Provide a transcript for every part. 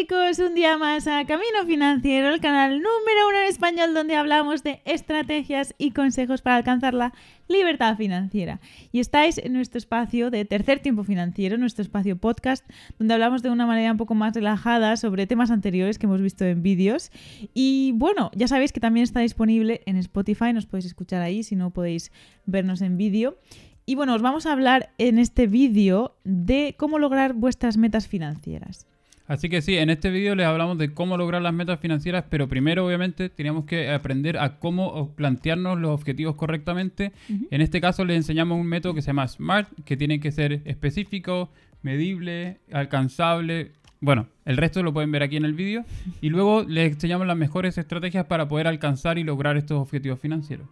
chicos, un día más a Camino Financiero, el canal número uno en español donde hablamos de estrategias y consejos para alcanzar la libertad financiera. Y estáis en nuestro espacio de tercer tiempo financiero, nuestro espacio podcast, donde hablamos de una manera un poco más relajada sobre temas anteriores que hemos visto en vídeos. Y bueno, ya sabéis que también está disponible en Spotify, nos podéis escuchar ahí si no podéis vernos en vídeo. Y bueno, os vamos a hablar en este vídeo de cómo lograr vuestras metas financieras. Así que sí, en este vídeo les hablamos de cómo lograr las metas financieras, pero primero obviamente teníamos que aprender a cómo plantearnos los objetivos correctamente. En este caso les enseñamos un método que se llama SMART, que tiene que ser específico, medible, alcanzable. Bueno, el resto lo pueden ver aquí en el vídeo. Y luego les enseñamos las mejores estrategias para poder alcanzar y lograr estos objetivos financieros.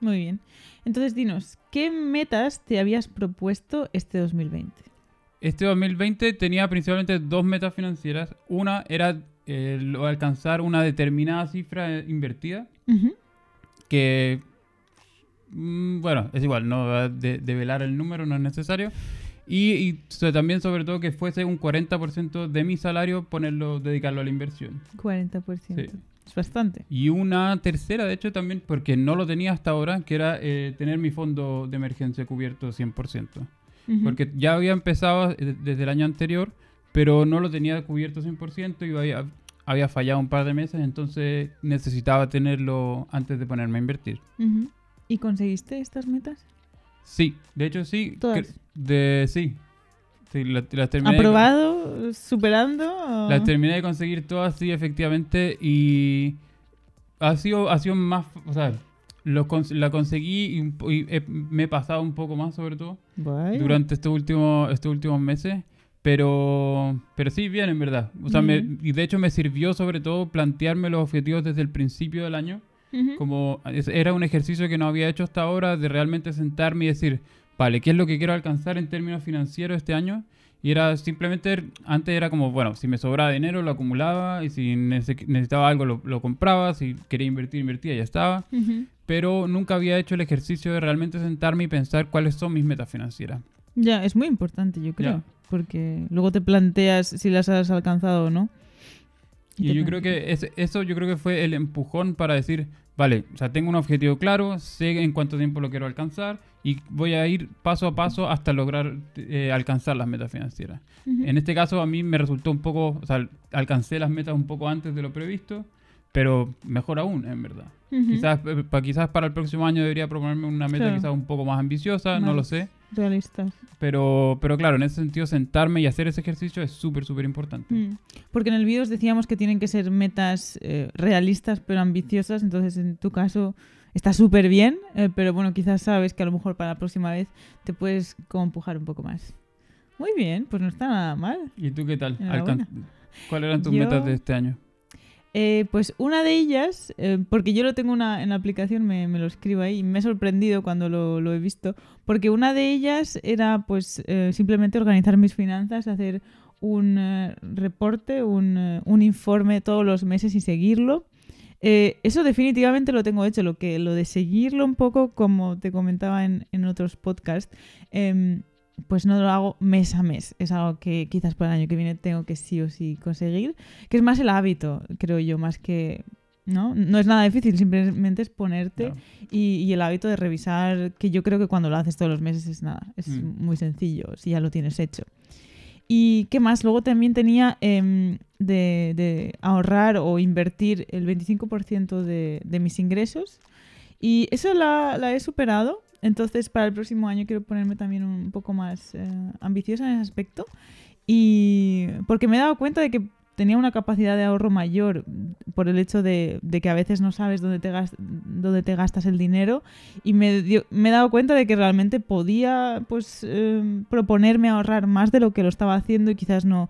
Muy bien. Entonces dinos, ¿qué metas te habías propuesto este 2020? Este 2020 tenía principalmente dos metas financieras. Una era eh, alcanzar una determinada cifra invertida, que, mm, bueno, es igual, no de, develar el número no es necesario. Y, también, sobre todo, que fuese un 40% de mi salario ponerlo, dedicarlo a la inversión. 40%. Es bastante. Y una tercera, de hecho, también, porque no lo tenía hasta ahora, que era eh, tener mi fondo de emergencia cubierto 100%. Porque ya había empezado eh, desde el año anterior, pero no lo tenía cubierto 100% y había, había fallado un par de meses, entonces necesitaba tenerlo antes de ponerme a invertir. ¿Y conseguiste estas metas? Sí, de hecho sí. ¿Todas? De, sí. sí las terminé ¿Aprobado? ¿Superando? Las terminé de conseguir todas, sí, efectivamente. Y ha sido, ha sido más... O sea, la conseguí y, me he pasado un poco más, sobre todo, durante estos últimos, estos últimos meses. Pero, pero sí, bien, en verdad. O sea, y de hecho me sirvió sobre todo plantearme los objetivos desde el principio del año. Como era un ejercicio que no había hecho hasta ahora de realmente sentarme y decir, vale, ¿qué es lo que quiero alcanzar en términos financieros este año? Y era simplemente, antes era como, bueno, si me sobraba dinero lo acumulaba y si necesitaba algo lo, compraba, si quería invertir, invertía, ya estaba pero nunca había hecho el ejercicio de realmente sentarme y pensar cuáles son mis metas financieras. Ya, es muy importante, yo creo, porque luego te planteas si las has alcanzado o no. Y, yo creo que eso yo creo que fue el empujón para decir, vale, o sea, tengo un objetivo claro, sé en cuánto tiempo lo quiero alcanzar y voy a ir paso a paso hasta lograr eh, alcanzar las metas financieras. En este caso a mí me resultó un poco, o sea, alcancé las metas un poco antes de lo previsto, pero mejor aún, en verdad. quizás, eh, para, quizás para el próximo año debería proponerme una meta quizás un poco más ambiciosa, no lo sé. Realistas. Pero, pero claro, en ese sentido, sentarme y hacer ese ejercicio es súper, súper importante. Mm. Porque en el vídeo os decíamos que tienen que ser metas eh, realistas pero ambiciosas, entonces en tu caso está súper bien, eh, pero bueno, quizás sabes que a lo mejor para la próxima vez te puedes como empujar un poco más. Muy bien, pues no está nada mal. ¿Y tú qué tal? ¿Cuáles eran tus metas de este año? Eh, pues una de ellas, eh, porque yo lo tengo una, en la aplicación, me, lo escribo ahí, y me he sorprendido cuando lo, he visto, porque una de ellas era pues eh, simplemente organizar mis finanzas, hacer un reporte, un, un, informe todos los meses y seguirlo. eso definitivamente lo tengo hecho, lo que lo de seguirlo un poco, como te comentaba en, en otros podcasts em, pues no lo hago mes a mes. Es algo que quizás para el año que viene tengo que sí o sí conseguir, que es más el hábito, creo yo, más que... ¿no? no es nada difícil, simplemente es ponerte y, el hábito de revisar, que yo creo que cuando lo haces todos los meses es nada, es mm. muy sencillo, si ya lo tienes hecho. ¿Y qué más? Luego también tenía em, de, ahorrar o invertir el 25% de, de mis ingresos y eso la, la he superado entonces, para el próximo año quiero ponerme también un poco más eh, ambiciosa en ese aspecto. Y porque me he dado cuenta de que tenía una capacidad de ahorro mayor por el hecho de, que a veces no sabes dónde te, dónde te gastas el dinero y me, me, he dado cuenta de que realmente podía pues eh, proponerme ahorrar más de lo que lo estaba haciendo y quizás no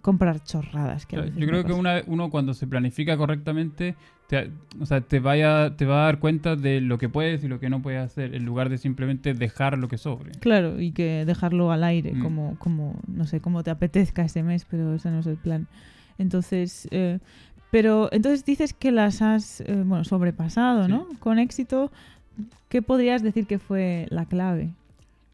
comprar chorradas. Que yo creo que uno cuando se planifica correctamente, te, o sea, te, vaya, te va a dar cuenta de lo que puedes y lo que no puedes hacer, en lugar de simplemente dejar lo que sobre. Claro, y que dejarlo al aire, mm. como, como, no sé, como te apetezca ese mes, pero ese no es el plan. Entonces, eh, pero entonces dices que las has, eh, bueno, sobrepasado, ¿no? Con éxito, ¿qué podrías decir que fue la clave?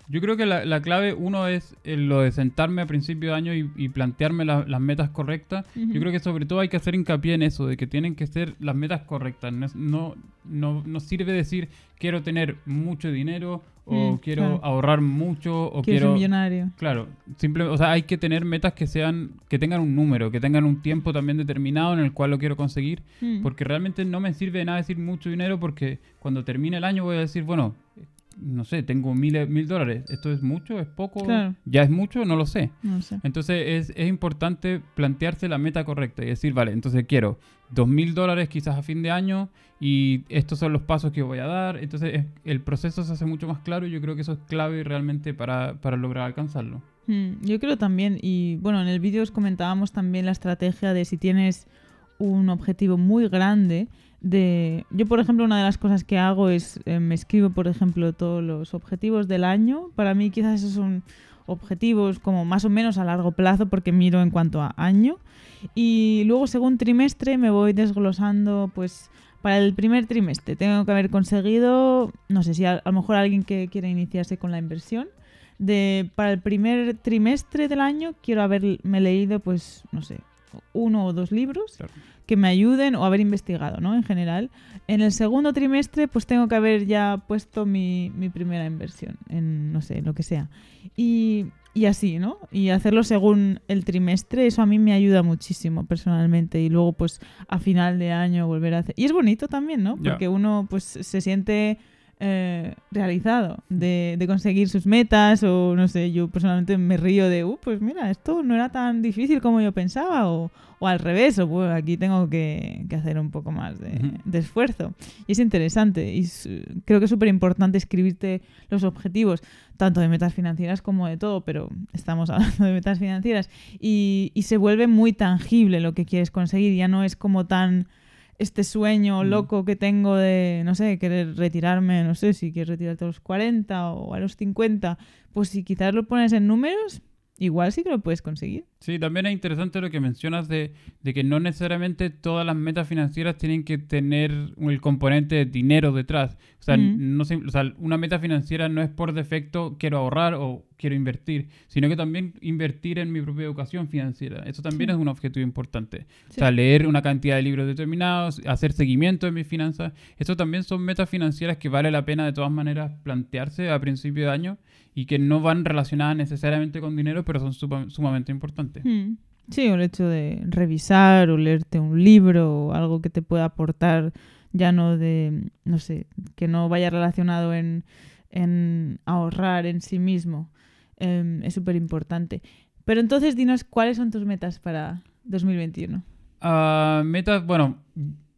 Yo creo que la, clave, uno, es lo de sentarme a principio de año y, plantearme las metas correctas. Yo creo que sobre todo hay que hacer hincapié en eso, de que tienen que ser las metas correctas. No, no, no sirve decir quiero tener mucho dinero o mm, quiero ahorrar mucho o quiero, ser millonario. Claro, simple, o sea, hay que tener metas que sean que tengan un número, que tengan un tiempo también determinado en el cual lo quiero conseguir, mm. porque realmente no me sirve de nada decir mucho dinero porque cuando termine el año voy a decir, bueno, no sé, tengo mil, mil dólares. ¿Esto es mucho? ¿Es poco? ¿Ya es mucho? No lo sé. Entonces es, importante plantearse la meta correcta y decir, vale, entonces quiero dos mil dólares quizás a fin de año y estos son los pasos que voy a dar. Entonces el proceso se hace mucho más claro y yo creo que eso es clave realmente para, lograr alcanzarlo. Hmm, yo creo también, y bueno, en el vídeo os comentábamos también la estrategia de si tienes un objetivo muy grande, de... Yo, por ejemplo, una de las cosas que hago es, eh, me escribo, por ejemplo, todos los objetivos del año. Para mí quizás esos son objetivos como más o menos a largo plazo porque miro en cuanto a año. Y luego, según trimestre, me voy desglosando, pues, para el primer trimestre. Tengo que haber conseguido, no sé si a, lo mejor alguien que quiere iniciarse con la inversión, de para el primer trimestre del año quiero haberme leído, pues, no sé, uno o dos libros que me ayuden o haber investigado, ¿no? En general. En el segundo trimestre, pues tengo que haber ya puesto mi, primera inversión en, no sé, lo que sea. Y, y, así, ¿no? Y hacerlo según el trimestre, eso a mí me ayuda muchísimo personalmente. Y luego, pues, a final de año volver a hacer... Y es bonito también, ¿no? Porque uno, pues, se siente eh, realizado de, conseguir sus metas o no sé, yo personalmente me río de, uh, pues mira, esto no era tan difícil como yo pensaba o, al revés, o pues aquí tengo que, hacer un poco más de, esfuerzo. Y es interesante y creo que es súper importante escribirte los objetivos, tanto de metas financieras como de todo, pero estamos hablando de metas financieras y, y se vuelve muy tangible lo que quieres conseguir, ya no es como tan este sueño mm. loco que tengo de, no sé, querer retirarme, no sé, si quieres retirarte a los 40 o a los 50, pues si quizás lo pones en números, igual sí que lo puedes conseguir. Sí, también es interesante lo que mencionas de, que no necesariamente todas las metas financieras tienen que tener el componente de dinero detrás. O sea, no, o sea, una meta financiera no es por defecto quiero ahorrar o quiero invertir, sino que también invertir en mi propia educación financiera. Eso también es un objetivo importante. O sea, leer una cantidad de libros determinados, hacer seguimiento de mis finanzas. Eso también son metas financieras que vale la pena de todas maneras plantearse a principio de año y que no van relacionadas necesariamente con dinero, pero son sumamente importantes. Hmm. Sí, el hecho de revisar o leerte un libro o algo que te pueda aportar, ya no de, no sé, que no vaya relacionado en, en ahorrar en sí mismo, em, es súper importante. Pero entonces dinos cuáles son tus metas para 2021. Ah, metas, bueno,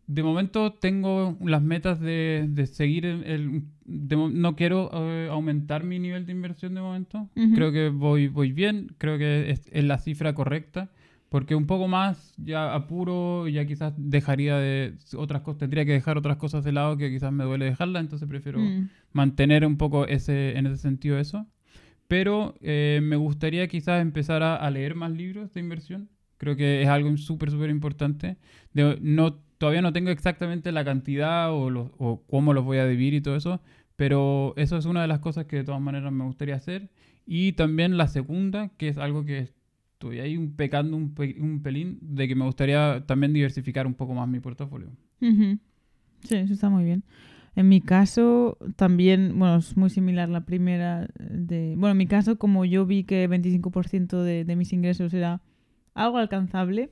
de momento tengo las metas de, de seguir el... no quiero eh, aumentar mi nivel de inversión de momento. Creo que voy, voy bien, creo que es, la cifra correcta. Porque un poco más ya apuro, ya quizás dejaría de otras cosas, tendría que dejar otras cosas de lado que quizás me duele dejarla, entonces prefiero mantener un poco ese, en ese sentido eso. Pero eh, me gustaría quizás empezar a, a, leer más libros de inversión. Creo que es algo súper, súper importante. De, no todavía no tengo exactamente la cantidad o, cómo los voy a dividir y todo eso, pero eso es una de las cosas que de todas maneras me gustaría hacer. Y también la segunda, que es algo que estoy ahí un pecando un, pelín, de que me gustaría también diversificar un poco más mi portafolio. Sí, eso está muy bien. En mi caso, también, bueno, es muy similar la primera de... Bueno, en mi caso, como yo vi que 25% de, de mis ingresos era algo alcanzable,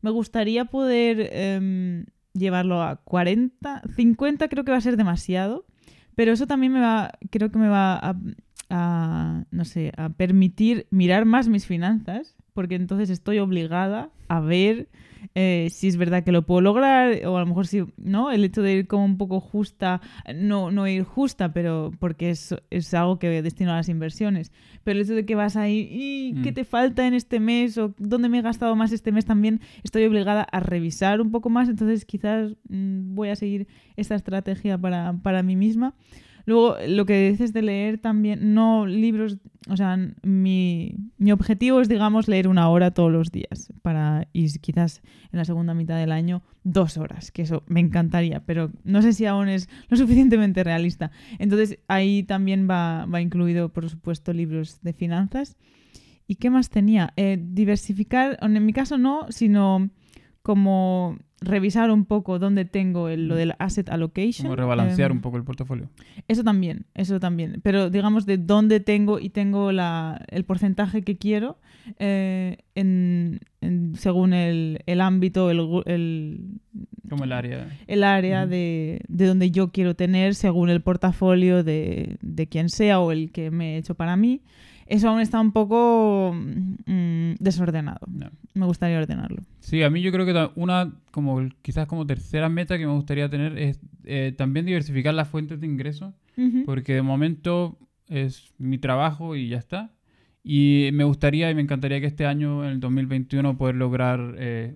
me gustaría poder em, llevarlo a 40, 50 creo que va a ser demasiado, pero eso también me va, creo que me va a, a no sé, a permitir mirar más mis finanzas, porque entonces estoy obligada a ver eh, si es verdad que lo puedo lograr o a lo mejor si, ¿no? El hecho de ir como un poco justa, no, no ir justa, pero porque es, es algo que destino a las inversiones, pero el hecho de que vas ahí y qué mm. te falta en este mes o dónde me he gastado más este mes también estoy obligada a revisar un poco más, entonces quizás mm, voy a seguir esta estrategia para, para mí misma. Luego, lo que dices de leer también, no libros o sea, mi, mi, objetivo es, digamos, leer una hora todos los días para, y quizás en la segunda mitad del año, dos horas, que eso me encantaría, pero no sé si aún es lo suficientemente realista. Entonces, ahí también va, va incluido, por supuesto, libros de finanzas. ¿Y qué más tenía? Eh, diversificar, en mi caso no, sino como revisar un poco dónde tengo lo del asset allocation. Como rebalancear em, un poco el portafolio. Eso también, eso también. Pero digamos de dónde tengo y tengo la, el porcentaje que quiero eh, en, según el, el ámbito, el, el, Como el área. El área de, de, donde yo quiero tener según el portafolio de, de quien sea o el que me he hecho para mí eso aún está un poco mm, desordenado. Me gustaría ordenarlo. Sí, a mí yo creo que una, como quizás como tercera meta que me gustaría tener es eh, también diversificar las fuentes de ingreso, porque de momento es mi trabajo y ya está. Y me gustaría y me encantaría que este año, en el 2021, poder lograr eh,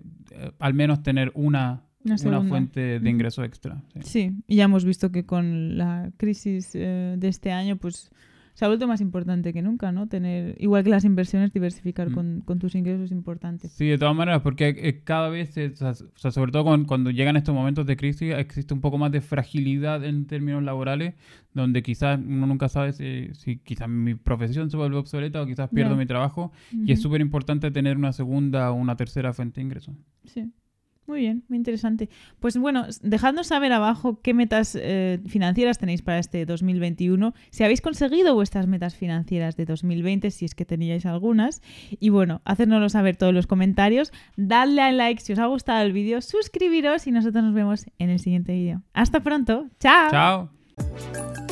al menos tener una, una, fuente de ingreso extra. Sí. y ya hemos visto que con la crisis eh, de este año, pues se ha vuelto más importante que nunca, ¿no? Tener, igual que las inversiones, diversificar mm. con, tus ingresos es importante. Sí, de todas maneras, porque eh, cada vez, o, sea, sobre todo cuando, llegan estos momentos de crisis, existe un poco más de fragilidad en términos laborales, donde quizás uno nunca sabe si, quizás mi profesión se vuelve obsoleta o quizás pierdo mi trabajo, y es súper importante tener una segunda o una tercera fuente de ingresos. Sí. Muy bien, muy interesante. Pues bueno, dejadnos saber abajo qué metas eh, financieras tenéis para este 2021, si habéis conseguido vuestras metas financieras de 2020, si es que teníais algunas. Y bueno, hacérnoslo saber todos los comentarios, dadle a like si os ha gustado el vídeo, suscribiros y nosotros nos vemos en el siguiente vídeo. Hasta pronto, chao. Chao.